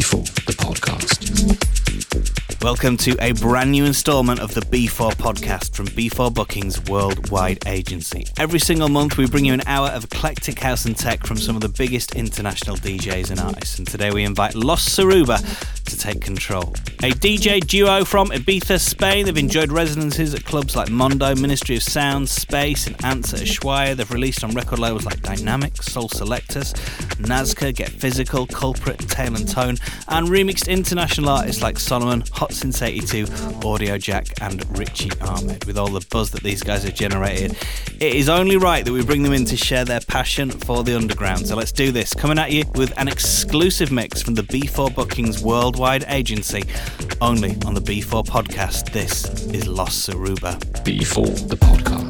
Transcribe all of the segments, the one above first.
B4, the podcast. Welcome to a brand new installment of the B4 podcast from B4 Bookings Worldwide Agency. Every single month, we bring you an hour of eclectic house and tech from some of the biggest international DJs and artists. And today we invite Los Suruba to take control. A DJ duo from Ibiza, Spain. They've enjoyed residences at clubs like Mondo, Ministry of Sound, Space, and Ants at Ushuaia. They've released on record labels like Diynamic, Sol Selectas, Nazca, Get Physical, Culprit, Tale and Tone, and remixed international artists like Solomun, Hot Since 82, Audio Jack, and Richy Ahmed. With all the buzz that these guys have generated, it is only right that we bring them in to share their passion for the underground. So let's do this. Coming at you with an exclusive mix from the B4 Bookings Worldwide Agency, only on the B4 podcast. This is Los Suruba. B4, the podcast.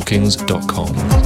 b4bookings.com.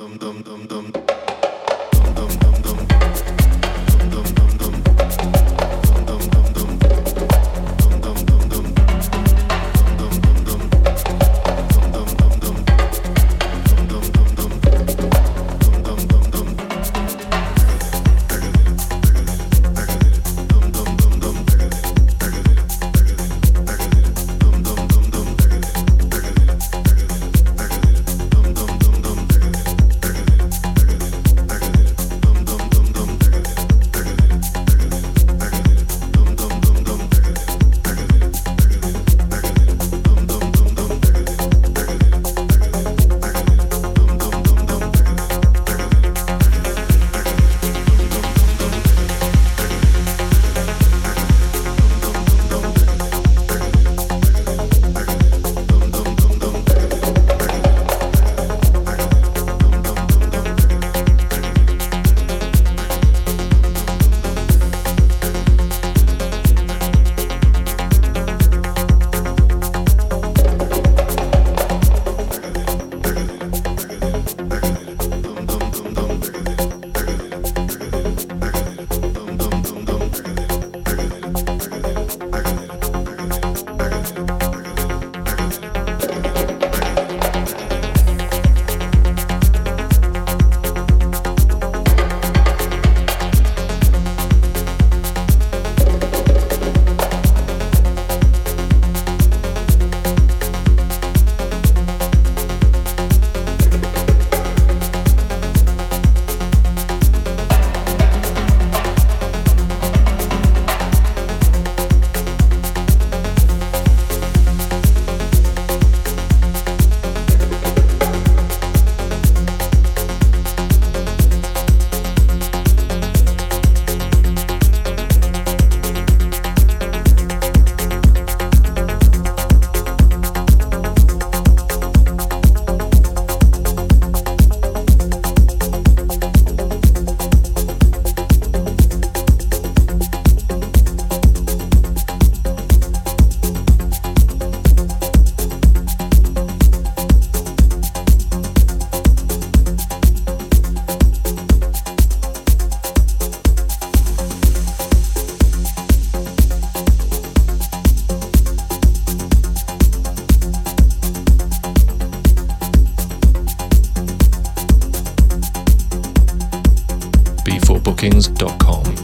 bookings.com.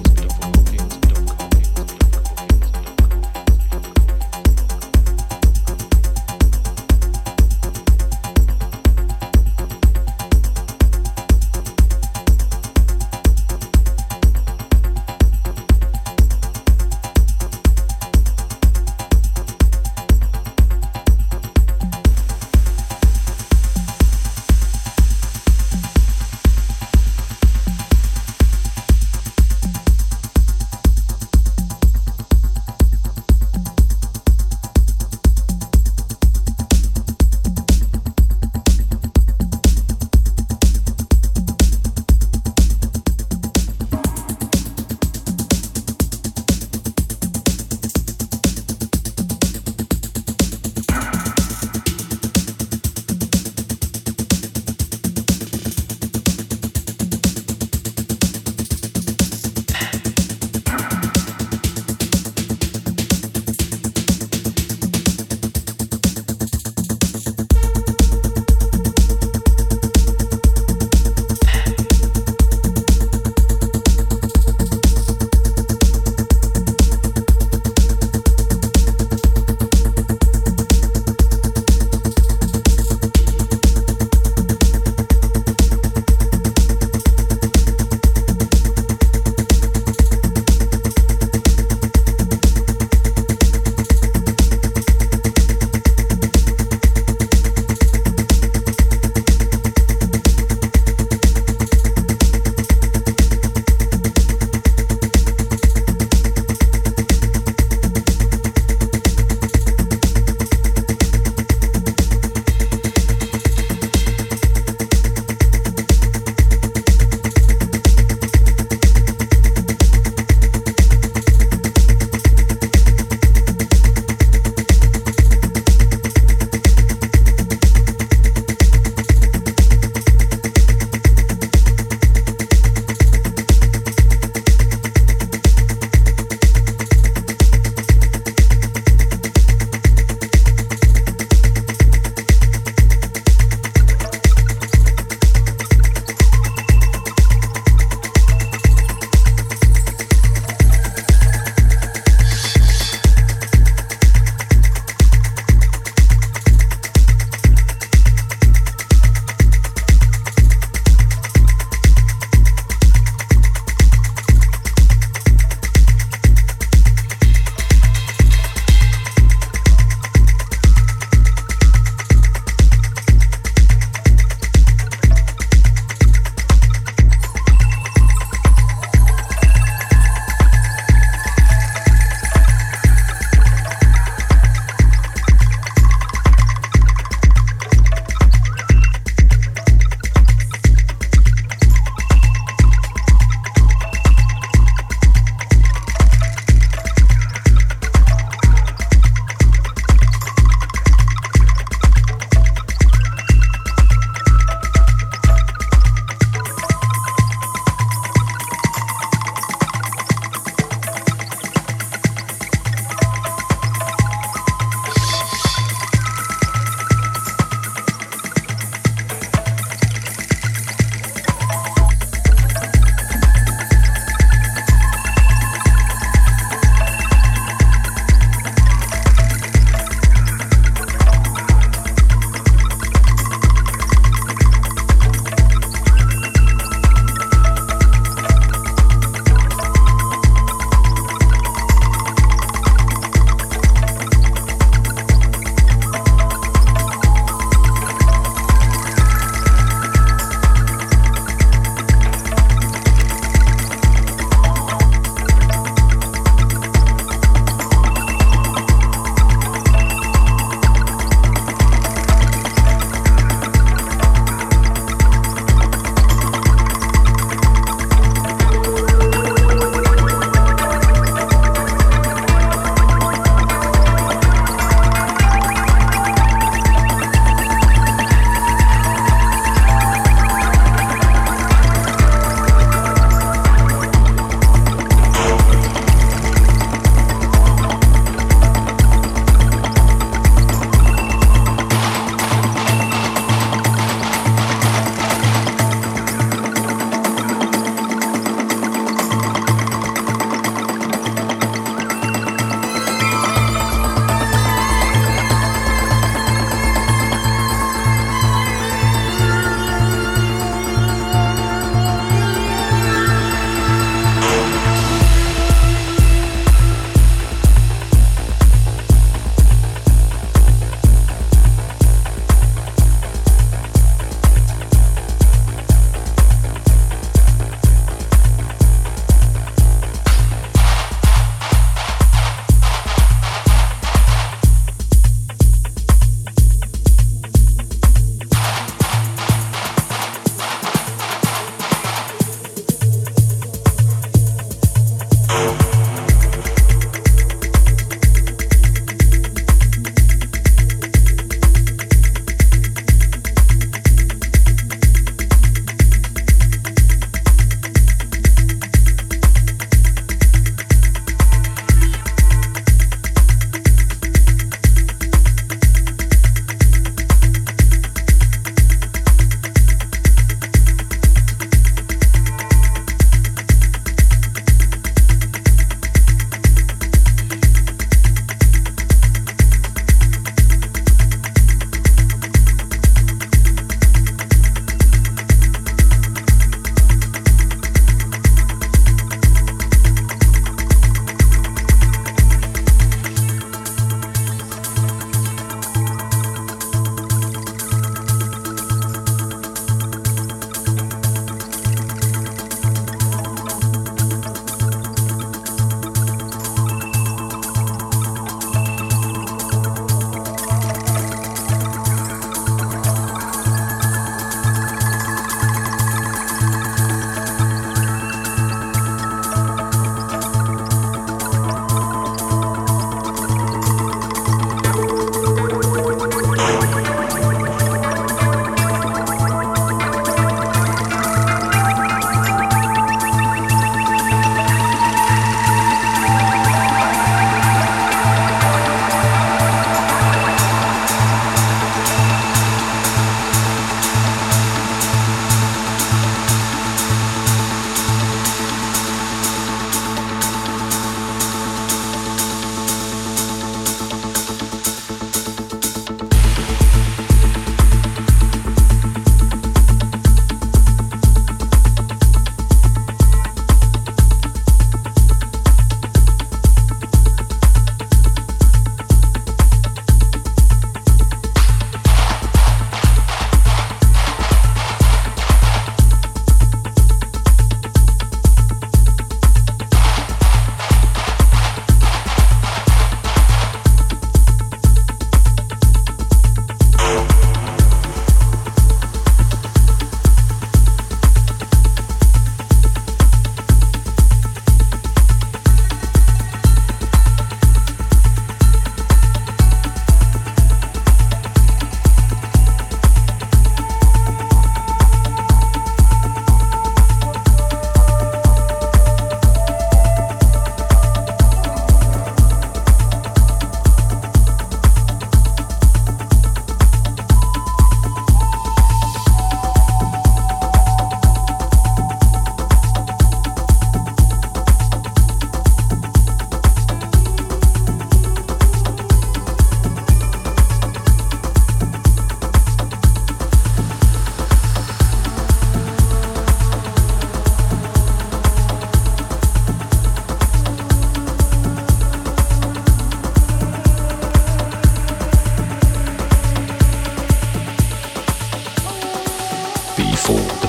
fogo.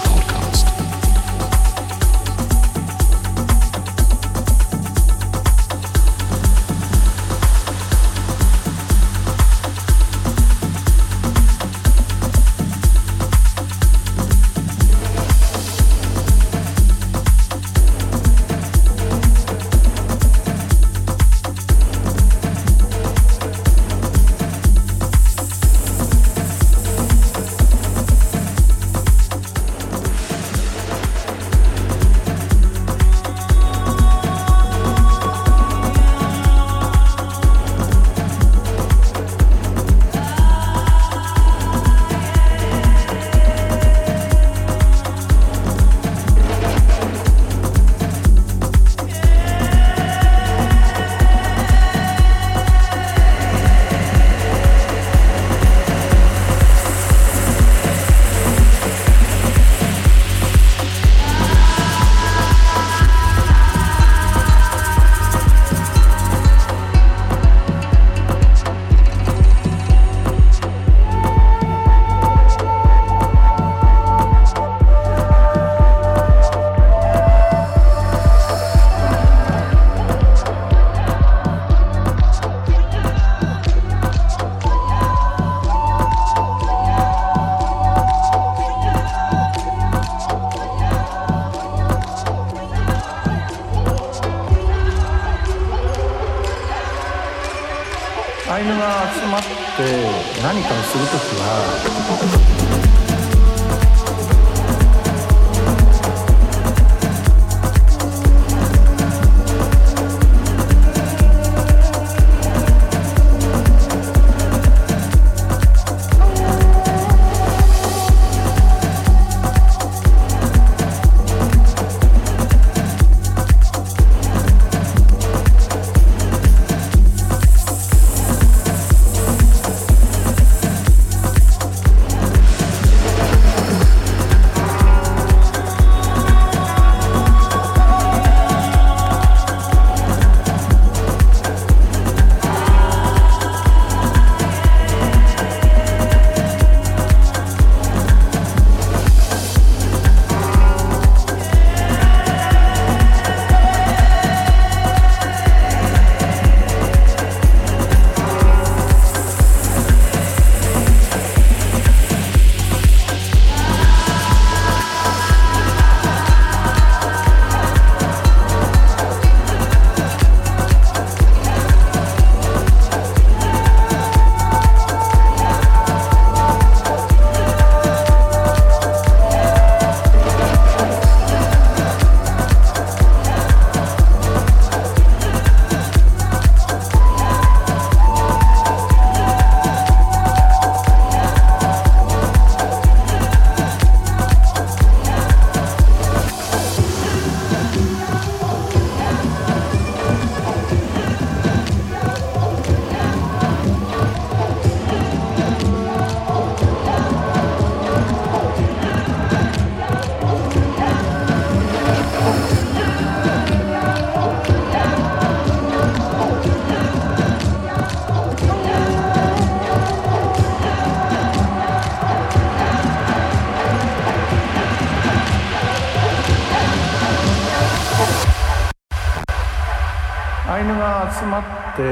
集まって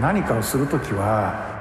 何かをする時は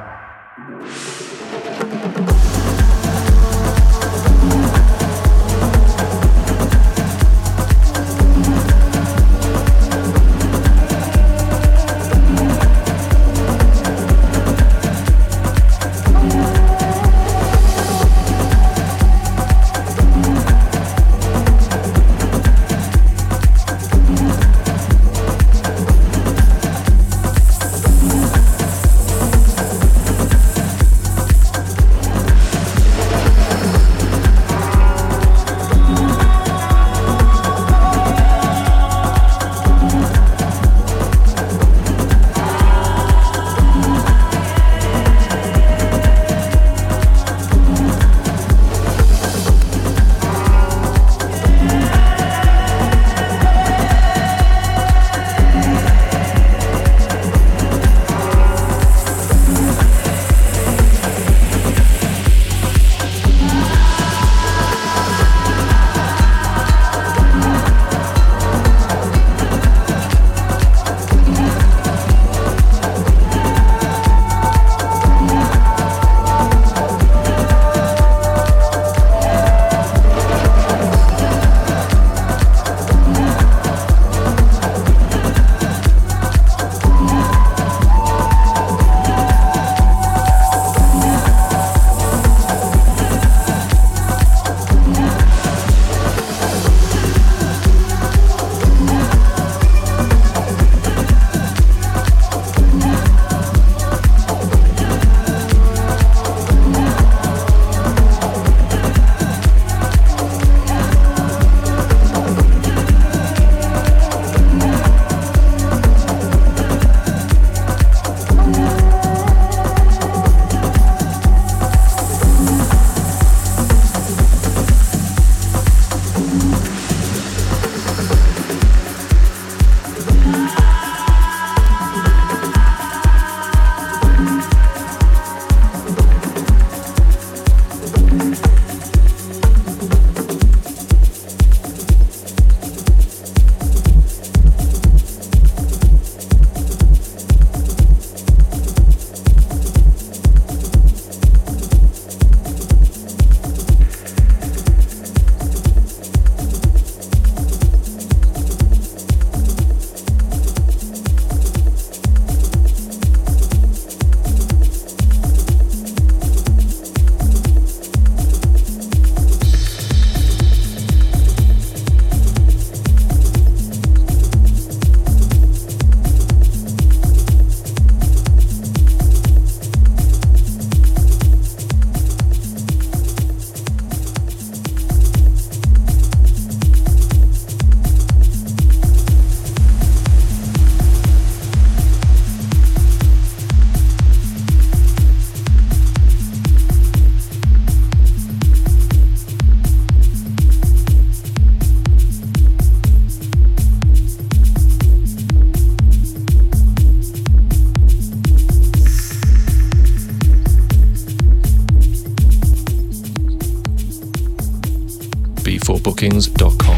b4bookings.com.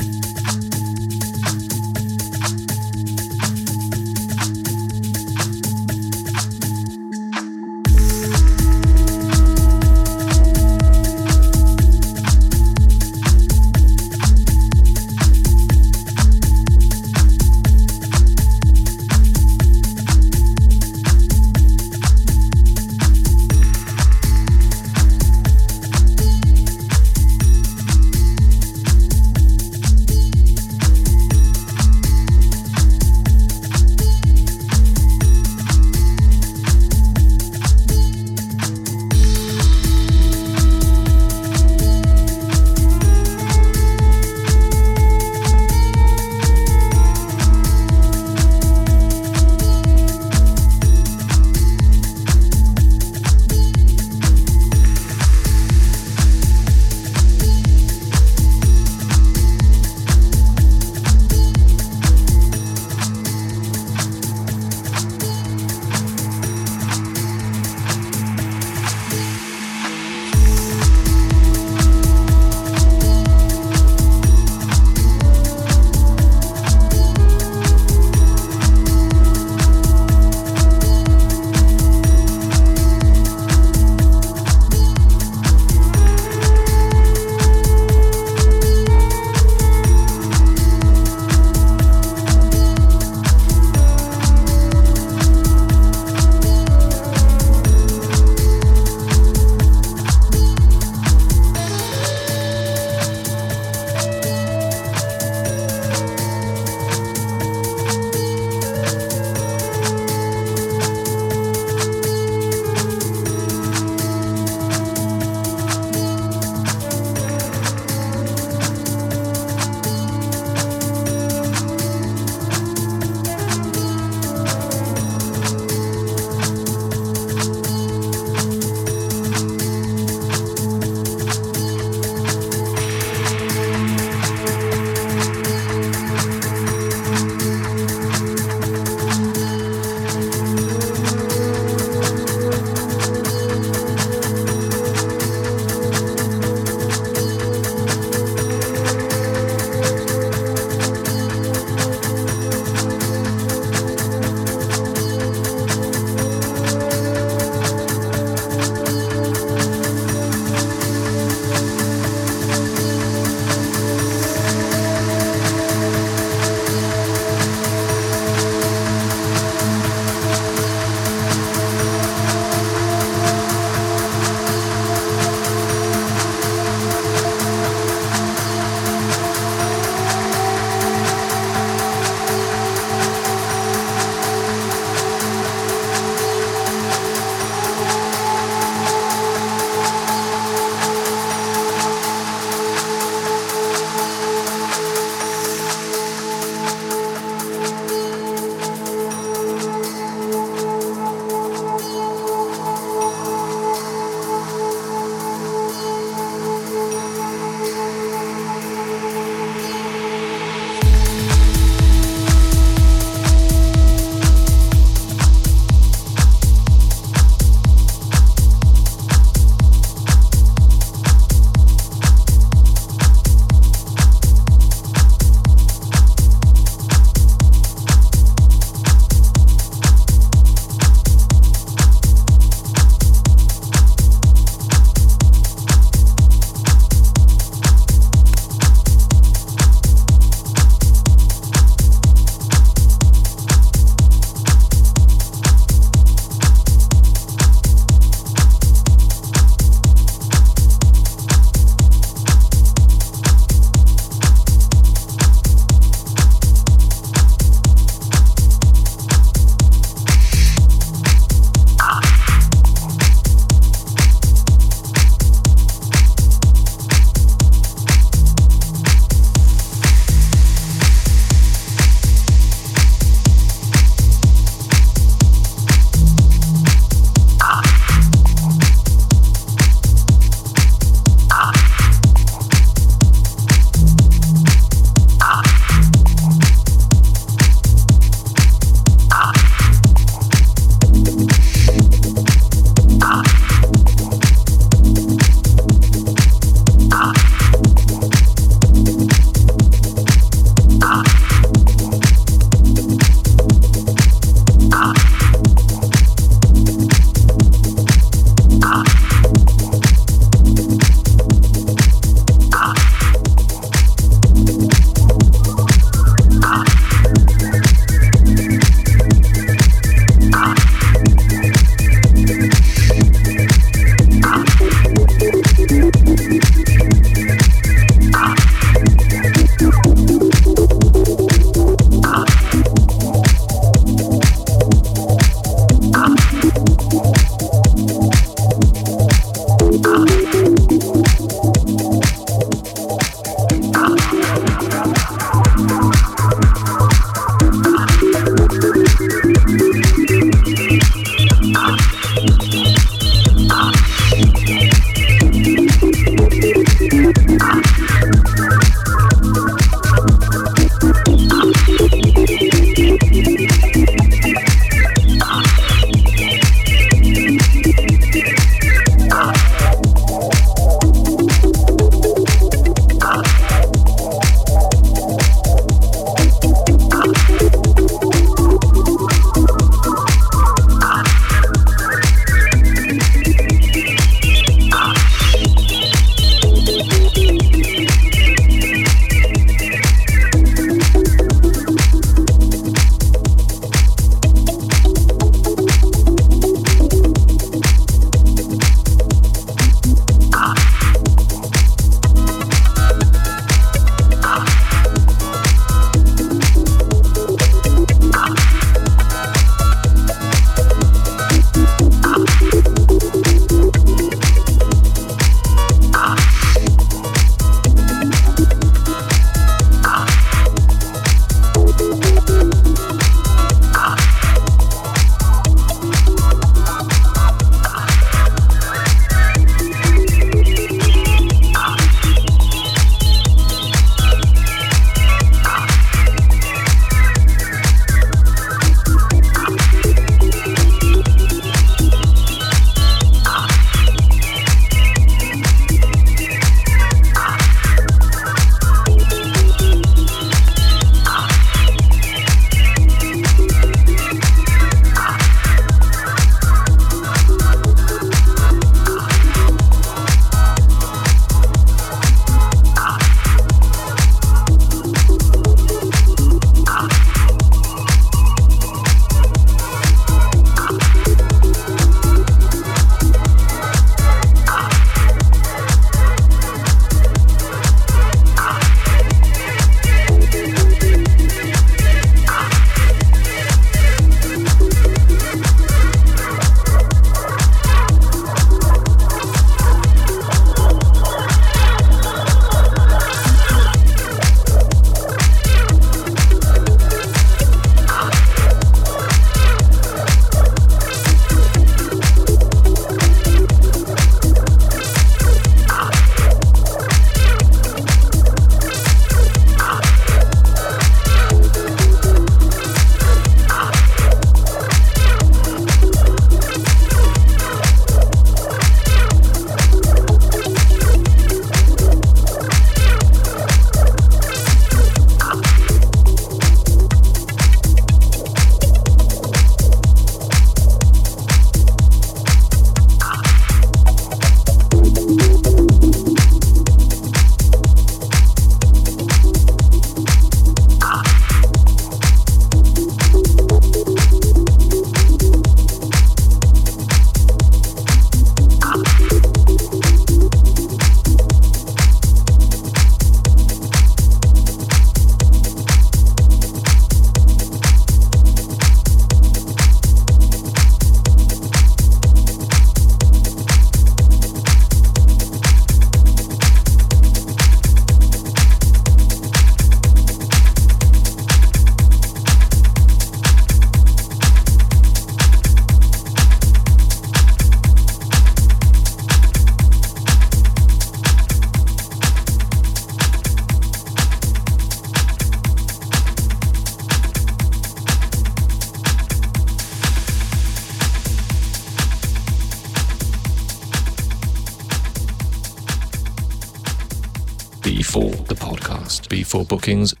B4 the podcast. B4bookings.com.